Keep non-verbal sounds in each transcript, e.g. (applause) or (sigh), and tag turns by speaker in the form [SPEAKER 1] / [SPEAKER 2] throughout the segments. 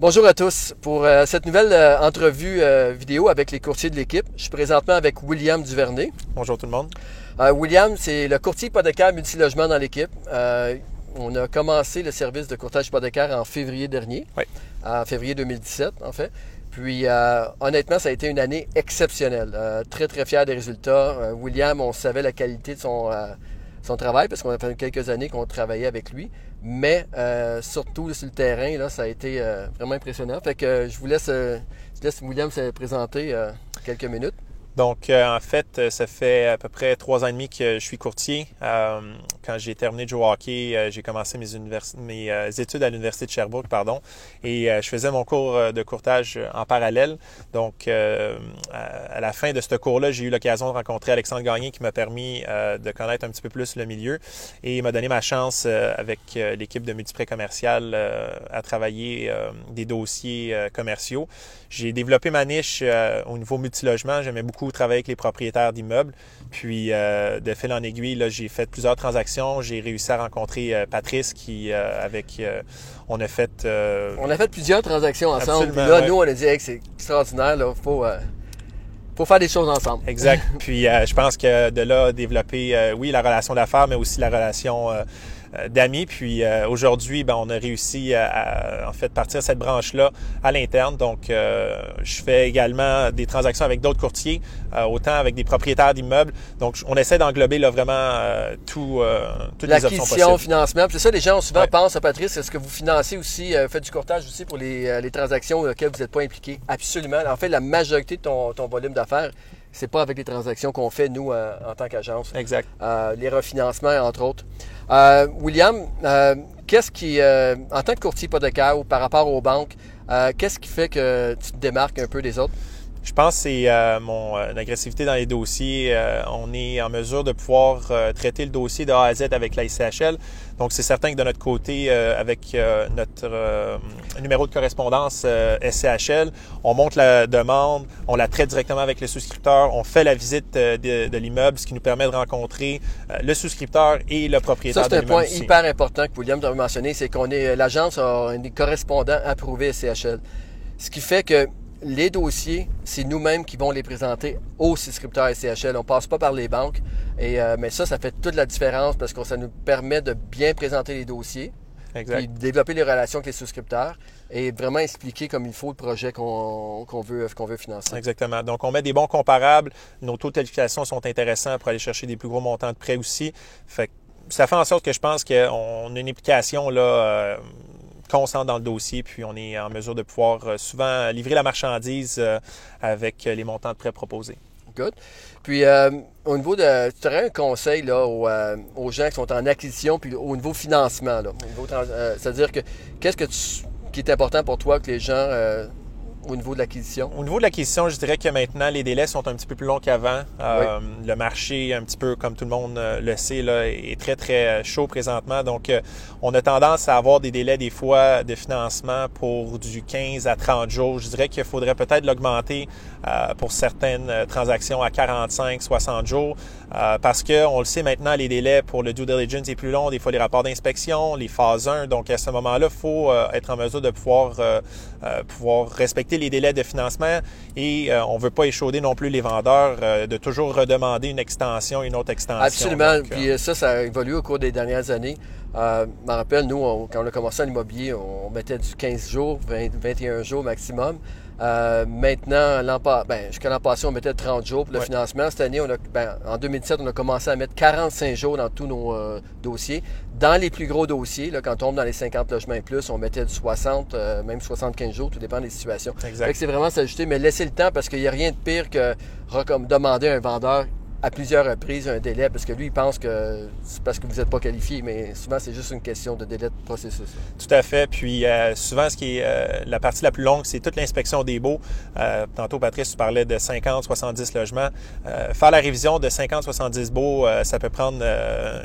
[SPEAKER 1] Bonjour à tous. Pour euh, cette nouvelle euh, entrevue euh, vidéo avec les courtiers de l'équipe, je suis présentement avec William Duvernay.
[SPEAKER 2] Bonjour tout le monde.
[SPEAKER 1] William, c'est le courtier hypothécaire multilogement dans l'équipe. on a commencé le service de courtage hypothécaire en février dernier,
[SPEAKER 2] oui.
[SPEAKER 1] en février 2017 en fait. Puis honnêtement, ça a été une année exceptionnelle. très très fier des résultats. William, on savait la qualité de son son travail parce qu'on a fait quelques années qu'on travaillait avec lui. Mais euh, surtout sur le terrain, là, ça a été euh, vraiment impressionnant. Fait que euh, je vous laisse, je laisse William se présenter quelques minutes.
[SPEAKER 2] Donc, euh, en fait, euh, ça fait à peu près trois ans et demi que je suis courtier. Euh, quand j'ai terminé de jouer au hockey, j'ai commencé mes, mes études à l'Université de Sherbrooke, pardon, et je faisais mon cours de courtage en parallèle. Donc, à la fin de ce cours-là, j'ai eu l'occasion de rencontrer Alexandre Gagné qui m'a permis de connaître un petit peu plus le milieu et m'a donné ma chance avec l'équipe de multiprêt commercial à travailler des dossiers commerciaux. J'ai développé ma niche au niveau multilogement. J'aimais beaucoup travailler avec les propriétaires d'immeubles. Puis, euh, de fil en aiguille, j'ai fait plusieurs transactions. J'ai réussi à rencontrer euh, Patrice qui, euh, avec, on a fait...
[SPEAKER 1] on a fait plusieurs transactions ensemble. là, nous, on a dit, que c'est extraordinaire, il faut, faut faire des choses ensemble.
[SPEAKER 2] Exact. (laughs) Puis, je pense que de là, développer, oui, la relation d'affaires, mais aussi la relation d'amis. Puis euh, aujourd'hui, ben, on a réussi à, en fait partir cette branche-là à l'interne. Donc, euh, je fais également des transactions avec d'autres courtiers, autant avec des propriétaires d'immeubles. Donc, on essaie d'englober là, vraiment tout, toutes les options possibles.
[SPEAKER 1] financement. C'est ça, les gens souvent pensent à Patrice. Est-ce que vous financez aussi, faites du courtage aussi pour les, les transactions auxquelles vous n'êtes pas impliqué? Absolument. En fait, la majorité de ton, ton volume d'affaires c'est pas avec les transactions qu'on fait, nous, en tant qu'agence.
[SPEAKER 2] Exact.
[SPEAKER 1] les refinancements, entre autres. Euh, William, euh, qu'est-ce qui, euh, en tant que courtier hypothécaire ou par rapport aux banques, qu'est-ce qui fait que tu te démarques un peu des autres?
[SPEAKER 2] Je pense que c'est mon agressivité dans les dossiers. on est en mesure de pouvoir traiter le dossier de A à Z avec la ICHL. Donc, c'est certain que de notre côté, avec notre numéro de correspondance SCHL, on monte la demande, on la traite directement avec le souscripteur, on fait la visite de, l'immeuble, ce qui nous permet de rencontrer le souscripteur et le propriétaire
[SPEAKER 1] Ça, c'est un point hyper important que William a mentionné, c'est qu'on est, l'agence a des correspondants approuvés SCHL. Ce qui fait que les dossiers, c'est nous-mêmes qui vont les présenter aux souscripteurs SCHL. On passe pas par les banques. Et, euh, mais ça, ça fait toute la différence parce que ça nous permet de bien présenter les dossiers. Puis développer les relations avec les souscripteurs et vraiment expliquer comme il faut le projet qu'on veut, qu'on veut financer.
[SPEAKER 2] Exactement. Donc, on met des bons comparables. Nos taux de qualification sont intéressants pour aller chercher des plus gros montants de prêts aussi. Fait ça fait en sorte que je pense qu'on a une implication là, euh, constant dans le dossier, puis on est en mesure de pouvoir euh, souvent livrer la marchandise euh, avec les montants de prêts proposés.
[SPEAKER 1] Good. Puis, euh, au niveau de. Tu aurais un conseil là, aux, gens qui sont en acquisition, puis au niveau financement. C'est-à-dire que qu'est-ce que qui est important pour toi que les gens au niveau de l'acquisition?
[SPEAKER 2] Au niveau de l'acquisition, je dirais que maintenant, les délais sont un petit peu plus longs qu'avant. Euh, le marché, un petit peu comme tout le monde euh, le sait, là, est très, très euh, chaud présentement. Donc, on a tendance à avoir des délais des fois de financement pour du 15 à 30 jours. Je dirais qu'il faudrait peut-être l'augmenter pour certaines transactions à 45, 60 jours parce que on le sait maintenant, les délais pour le due diligence est plus long. Des fois, les rapports d'inspection, les phases 1. Donc, à ce moment-là, il faut être en mesure de pouvoir, pouvoir respecter les délais de financement et euh, on ne veut pas échauder non plus les vendeurs euh, de toujours redemander une extension, une autre extension.
[SPEAKER 1] Absolument. Puis euh, ça, ça a évolué au cours des dernières années. Je me rappelle, nous, quand on a commencé l'immobilier, on mettait du 15 jours, 21 jours maximum. maintenant, ben, jusqu'à l'an passé, on mettait 30 jours pour le financement. Cette année, on a, ben, en 2017, on a commencé à mettre 45 jours dans tous nos dossiers. Dans les plus gros dossiers, là, quand on tombe dans les 50 logements et plus, on mettait du 60, euh, même 75 jours, tout dépend des situations. C'est vraiment s'ajouter, mais laissez le temps parce qu'il n'y a rien de pire que demander à un vendeur à plusieurs reprises un délai parce que lui, il pense que c'est parce que vous n'êtes pas qualifié, mais souvent, c'est juste une question de délai de processus.
[SPEAKER 2] Tout à fait. Puis euh, souvent, ce qui est euh, la partie la plus longue, c'est toute l'inspection des baux. Euh, tantôt, Patrice, tu parlais de 50, 70 logements. faire la révision de 50, 70 baux, ça peut prendre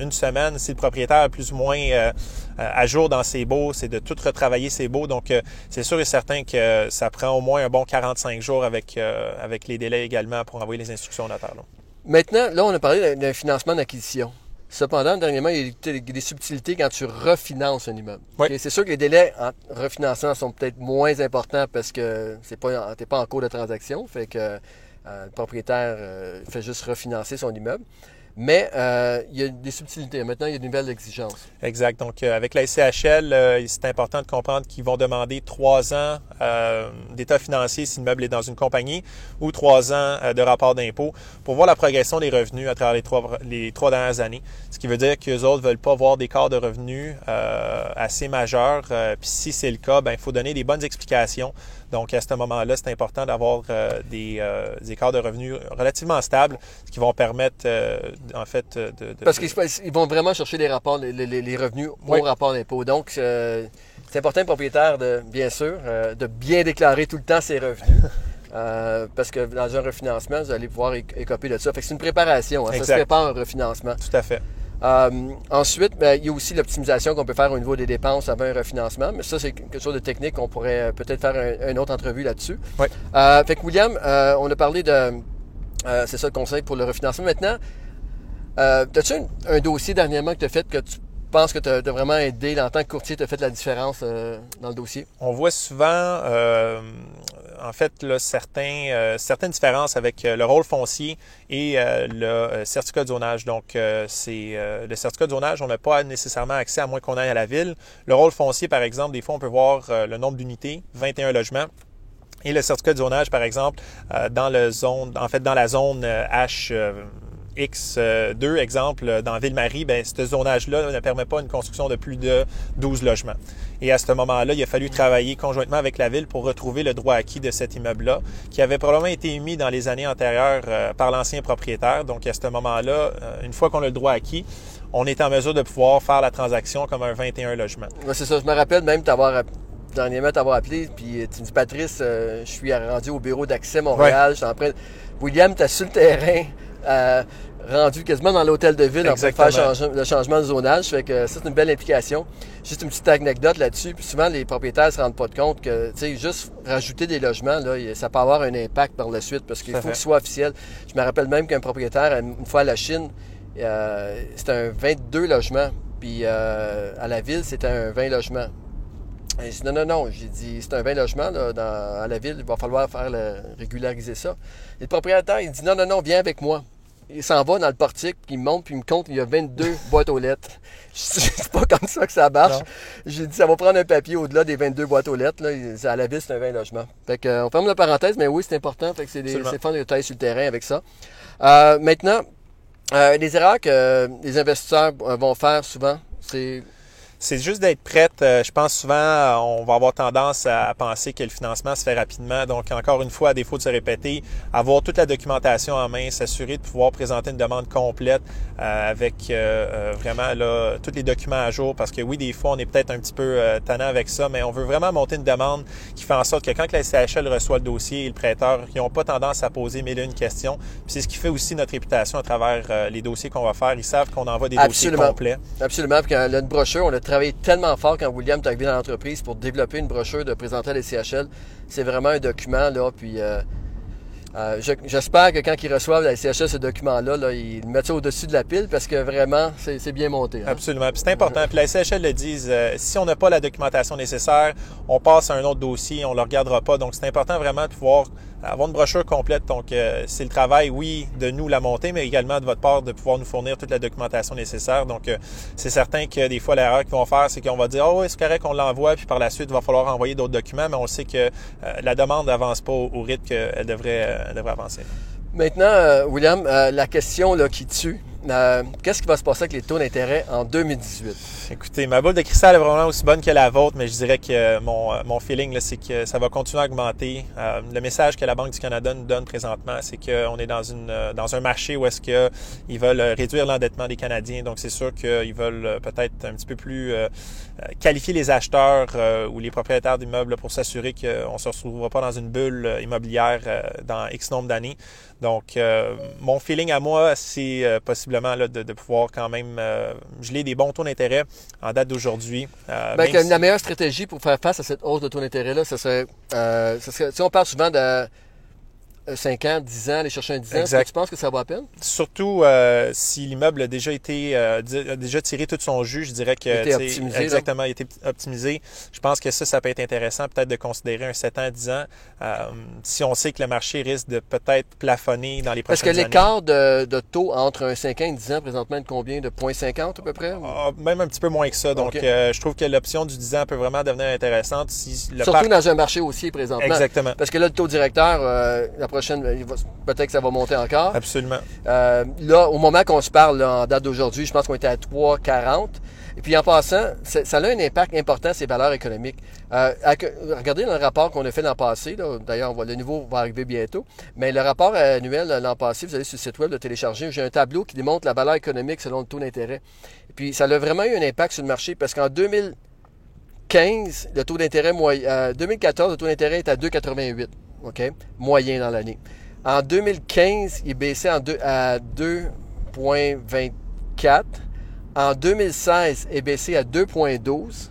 [SPEAKER 2] une semaine. Si le propriétaire est plus ou moins à jour dans ses baux, c'est de tout retravailler ses baux. Donc, c'est sûr et certain que ça prend au moins un bon 45 jours avec, avec les délais également pour envoyer les instructions au notaire.
[SPEAKER 1] Maintenant, là, on a parlé d'un financement d'acquisition. Cependant, dernièrement, il y a des subtilités quand tu refinances un immeuble.
[SPEAKER 2] Oui.
[SPEAKER 1] C'est sûr que les délais en refinancement sont peut-être moins importants parce que c'est pas, t'es pas en cours de transaction. Fait que euh, le propriétaire euh, fait juste refinancer son immeuble. Mais euh, il y a des subtilités. Maintenant, il y a de nouvelles exigences.
[SPEAKER 2] Exact. Donc, euh, avec la SCHL, euh, c'est important de comprendre qu'ils vont demander trois ans euh, d'état financier si l'immeuble est dans une compagnie ou trois ans euh, de rapport d'impôt pour voir la progression des revenus à travers les trois, les trois dernières années. Ce qui veut dire qu'eux autres veulent pas voir des quarts de revenus euh, assez majeurs. Puis si c'est le cas, ben il faut donner des bonnes explications. Donc, à ce moment-là, c'est important d'avoir euh, des, euh, des écarts de revenus relativement stables, ce qui vont permettre, euh, en fait, de... de-
[SPEAKER 1] Parce qu'ils ils vont vraiment chercher les rapports, les, les- les revenus
[SPEAKER 2] Oui.
[SPEAKER 1] au rapport d'impôt. Donc, c'est important, propriétaire, de, bien sûr, de bien déclarer tout le temps ses revenus. (laughs) Euh, parce que dans un refinancement, vous allez pouvoir éc- écoper de ça. Fait que c'est une préparation. hein. Ça se prépare un refinancement.
[SPEAKER 2] Tout à fait.
[SPEAKER 1] Euh, ensuite, ben, il y a aussi l'optimisation qu'on peut faire au niveau des dépenses avant un refinancement. Mais ça, c'est quelque chose de technique. On pourrait euh, peut-être faire un- une autre entrevue là-dessus.
[SPEAKER 2] Oui.
[SPEAKER 1] Euh, fait que William, euh, on a parlé de... euh, c'est ça le conseil pour le refinancement. Maintenant, euh, as-tu un, un dossier dernièrement que tu as fait que tu penses que tu as, vraiment aidé? En tant que courtier, tu as fait la différence euh, dans le dossier?
[SPEAKER 2] On voit souvent, euh, en fait, là, certains, euh, certaines différences avec euh, le rôle foncier et euh, le certificat de zonage. Donc, c'est le certificat de zonage, on n'a pas nécessairement accès à moins qu'on aille à la ville. Le rôle foncier, par exemple, des fois, on peut voir le nombre d'unités, 21 logements. Et le certificat de zonage, par exemple, dans le zone, en fait, dans la zone H. euh, X2, exemple, euh, dans Ville-Marie, ben, ce zonage-là ne permet pas une construction de plus de 12 logements. Et à ce moment-là, il a fallu travailler conjointement avec la ville pour retrouver le droit acquis de cet immeuble-là, qui avait probablement été émis dans les années antérieures euh, par l'ancien propriétaire. Donc, à ce moment-là, euh, une fois qu'on a le droit acquis, on est en mesure de pouvoir faire la transaction comme un 21 logements.
[SPEAKER 1] Ouais, c'est ça. Je me rappelle même t'avoir dernièrement t'avoir appelé, puis tu me dis Patrice, euh, je suis rendu au bureau d'accès Montréal, je suis en train. William, t'es sur le terrain, euh, rendu quasiment dans l'hôtel de ville de faire change- le changement de zonage. Fait que ça, c'est une belle implication. Juste une petite anecdote là-dessus. Puis souvent, les propriétaires se rendent pas compte que, tu sais, juste rajouter des logements, là, ça peut avoir un impact par la suite parce qu'il faut que ce soit officiel. Je me rappelle même qu'un propriétaire, une fois à la Chine, euh, c'était un 22 logements. Puis euh, à la ville, c'était un 20 logements. Et j'ai dit, non, non, non. J'ai dit, c'est un 20 logements là, dans- à la ville, il va falloir faire le- régulariser ça. Et le propriétaire, il dit, non, non, non, viens avec moi. Il s'en va dans le portique, puis il monte, puis il me compte, il y a 22 (laughs) boîtes aux lettres. (laughs) C'est pas comme ça que ça marche. J'ai dit, ça va prendre un papier au-delà des 22 boîtes aux lettres. Là. À la ville, c'est un 20 logements. Fait que, euh, on ferme la parenthèse, mais oui, c'est important. Fait que c'est fun de tailler sur le terrain avec ça. Euh, maintenant, euh, les erreurs que euh, les investisseurs euh, vont faire souvent, c'est
[SPEAKER 2] C'est juste d'être prête. Euh, Je pense souvent, euh, on va avoir tendance à penser que le financement se fait rapidement. Donc, encore une fois, à défaut de se répéter, avoir toute la documentation en main, s'assurer de pouvoir présenter une demande complète euh, avec euh, euh, vraiment là, tous les documents à jour. Parce que oui, des fois, on est peut-être un petit peu euh, tannant avec ça, mais on veut vraiment monter une demande qui fait en sorte que quand la CHL reçoit le dossier et le prêteur, ils n'ont pas tendance à poser mille et une questions. Puis c'est ce qui fait aussi notre réputation à travers les dossiers qu'on va faire. Ils savent qu'on envoie des
[SPEAKER 1] Absolument.
[SPEAKER 2] dossiers complets.
[SPEAKER 1] Absolument. Puis quand on a une brochure, on a travaillé tellement fort quand William est arrivé dans l'entreprise pour développer une brochure de présenter les CHL. C'est vraiment un document, là. Puis euh, euh, je- j'espère que quand ils reçoivent la CHL ce document-là, là, ils mettent ça au-dessus de la pile parce que vraiment, c'est bien monté. hein.
[SPEAKER 2] Absolument. C'est important. Puis la SCHL le disent, euh, si on n'a pas la documentation nécessaire, on passe à un autre dossier, on ne le regardera pas. Donc c'est important vraiment de pouvoir avoir une brochure complète. Donc euh, c'est le travail, oui, de nous la monter, mais également de votre part de pouvoir nous fournir toute la documentation nécessaire. Donc euh, c'est certain que des fois l'erreur qu'ils vont faire, c'est qu'on va dire, oh oui, c'est correct, on l'envoie, puis par la suite, il va falloir envoyer d'autres documents, mais on sait que euh, la demande n'avance pas au, rythme qu'elle devrait, euh,
[SPEAKER 1] Maintenant, euh, William, euh, la question qui tue, euh, qu'est-ce qui va se passer avec les taux d'intérêt en 2018?
[SPEAKER 2] Écoutez, ma boule de cristal est vraiment aussi bonne que la vôtre, mais je dirais que mon, euh, feeling, c'est que ça va continuer à augmenter. Euh, le message que la Banque du Canada nous donne présentement, c'est qu'on est dans, un marché où est-ce qu'ils veulent réduire l'endettement des Canadiens. Donc, c'est sûr qu'ils veulent peut-être un petit peu plus qualifier les acheteurs ou les propriétaires d'immeubles pour s'assurer qu'on ne se retrouvera pas dans une bulle immobilière dans X nombre d'années. Donc, mon feeling à moi, c'est euh, possiblement là, de, de pouvoir quand même euh, geler des bons taux d'intérêt en date d'aujourd'hui. Euh,
[SPEAKER 1] Ben,
[SPEAKER 2] si-
[SPEAKER 1] La meilleure stratégie pour faire face à cette hausse de taux d'intérêt-là, ce serait, euh, serait- si on parle souvent de 5 ans, 10 ans, aller chercher un 10 ans, est-ce que tu penses que ça vaut la peine?
[SPEAKER 2] Surtout euh, si l'immeuble a déjà été euh, a déjà tiré tout son jus, je dirais que
[SPEAKER 1] Été
[SPEAKER 2] tu sais,
[SPEAKER 1] optimisé,
[SPEAKER 2] exactement, il a été optimisé. Je pense que ça, ça peut être intéressant peut-être de considérer un 7 ans, 10 ans. euh, si on sait que le marché risque de peut-être plafonner dans les
[SPEAKER 1] que
[SPEAKER 2] prochaines années.
[SPEAKER 1] l'écart de, de taux entre un 5 ans et un 10 ans présentement est de combien? De 0,50 à peu près?
[SPEAKER 2] Ah, même un petit peu moins que ça. Donc, euh, je trouve que l'option du 10 ans peut vraiment devenir intéressante si le
[SPEAKER 1] Surtout
[SPEAKER 2] parc...
[SPEAKER 1] dans un marché haussier présentement.
[SPEAKER 2] Exactement.
[SPEAKER 1] Parce que là, le taux directeur, euh, la prochaine, peut-être que ça va monter encore.
[SPEAKER 2] Absolument.
[SPEAKER 1] Euh, là, au moment qu'on se parle, là, en date d'aujourd'hui, je pense qu'on était à 3,40. Et puis en passant, ça a un impact important ces valeurs économiques. Euh, regardez dans le rapport qu'on a fait l'an passé, d'ailleurs, le nouveau va arriver bientôt, mais le rapport annuel euh, l'an passé, vous allez sur le site web le télécharger, j'ai un tableau qui démontre la valeur économique selon le taux d'intérêt. Et puis ça a vraiment eu un impact sur le marché parce qu'en 2015, le taux d'intérêt moyen, euh, 2014, le taux d'intérêt est à 2,88, OK, moyen dans l'année. En 2015, il baissait à 2,24. En 2016, il est baissé à 2,12.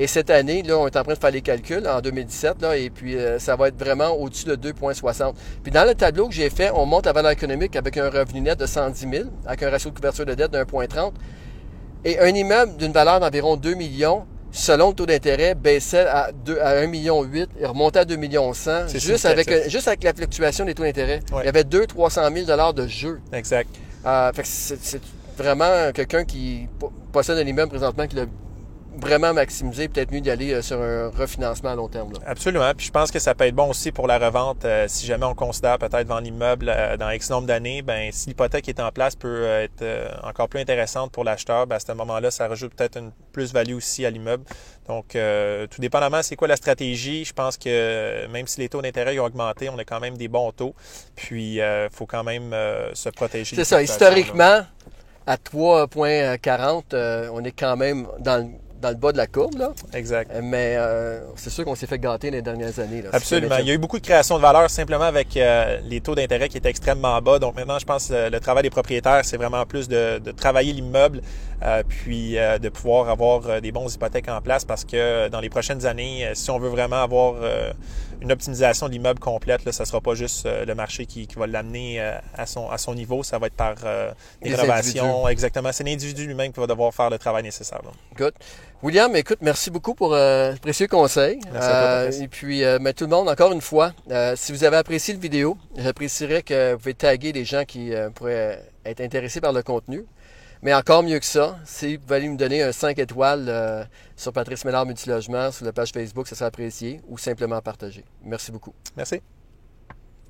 [SPEAKER 1] Et cette année, là, on est en train de faire les calculs en 2017, là, et puis euh, ça va être vraiment au-dessus de 2,60. Puis dans le tableau que j'ai fait, on monte la valeur économique avec un revenu net de 110 000, avec un ratio de couverture de dette de 1,30. Et un immeuble d'une valeur d'environ 2 millions, selon le taux d'intérêt, baissait à, 2, à 1,8 million et remontait à 2 millions 100,
[SPEAKER 2] C'est
[SPEAKER 1] juste avec, juste avec la fluctuation des taux d'intérêt.
[SPEAKER 2] Ouais.
[SPEAKER 1] Il y avait 200-300 000 dollars de jeu.
[SPEAKER 2] Exact.
[SPEAKER 1] Euh, fait que c'est vraiment quelqu'un qui po- possède un immeuble présentement qui l'a vraiment maximisé, peut-être mieux d'y aller euh, sur un refinancement à long terme. là.
[SPEAKER 2] Absolument. Puis je pense que ça peut être bon aussi pour la revente. euh, si jamais on considère peut-être vendre l'immeuble euh, dans X nombre d'années, ben si l'hypothèque est en place peut être euh, encore plus intéressante pour l'acheteur, ben, à ce moment-là, ça rajoute peut-être une plus-value aussi à l'immeuble. Donc, tout dépendamment, c'est quoi la stratégie. Je pense que même si les taux d'intérêt ont augmenté, on a quand même des bons taux. Puis, il faut quand même se protéger.
[SPEAKER 1] C'est ça,
[SPEAKER 2] là.
[SPEAKER 1] historiquement, à 3,40, euh, on est quand même dans, le- dans le bas de la courbe, là.
[SPEAKER 2] Exact.
[SPEAKER 1] Euh, mais euh, c'est sûr qu'on s'est fait gâter les dernières années. Là.
[SPEAKER 2] Absolument. Il y a eu beaucoup de création de valeur simplement avec euh, les taux d'intérêt qui étaient extrêmement bas. Donc maintenant, je pense que le, travail des propriétaires, c'est vraiment plus de, de travailler l'immeuble, puis euh, de pouvoir avoir euh, des bons hypothèques en place parce que euh, dans les prochaines années, euh, si on veut vraiment avoir euh, une optimisation de l'immeuble complète, là, ça sera pas juste euh, le marché qui, qui va l'amener euh, à, son, à son niveau, ça va être par euh, des rénovations. Exactement. C'est l'individu lui-même qui va devoir faire le travail nécessaire. là.
[SPEAKER 1] Good. William, écoute, merci beaucoup pour euh, le précieux conseil.
[SPEAKER 2] Merci à toi,
[SPEAKER 1] Euh, et puis, euh, mais tout le monde, encore une fois, euh, si vous avez apprécié la vidéo, j'apprécierais que vous pouvez taguer des gens qui euh, pourraient être intéressés par le contenu. Mais encore mieux que ça, si vous allez me donner un 5 étoiles euh, sur Patrice Ménard Multilogement, sur la page Facebook, ça serait apprécié, ou simplement partager. Merci beaucoup.
[SPEAKER 2] Merci.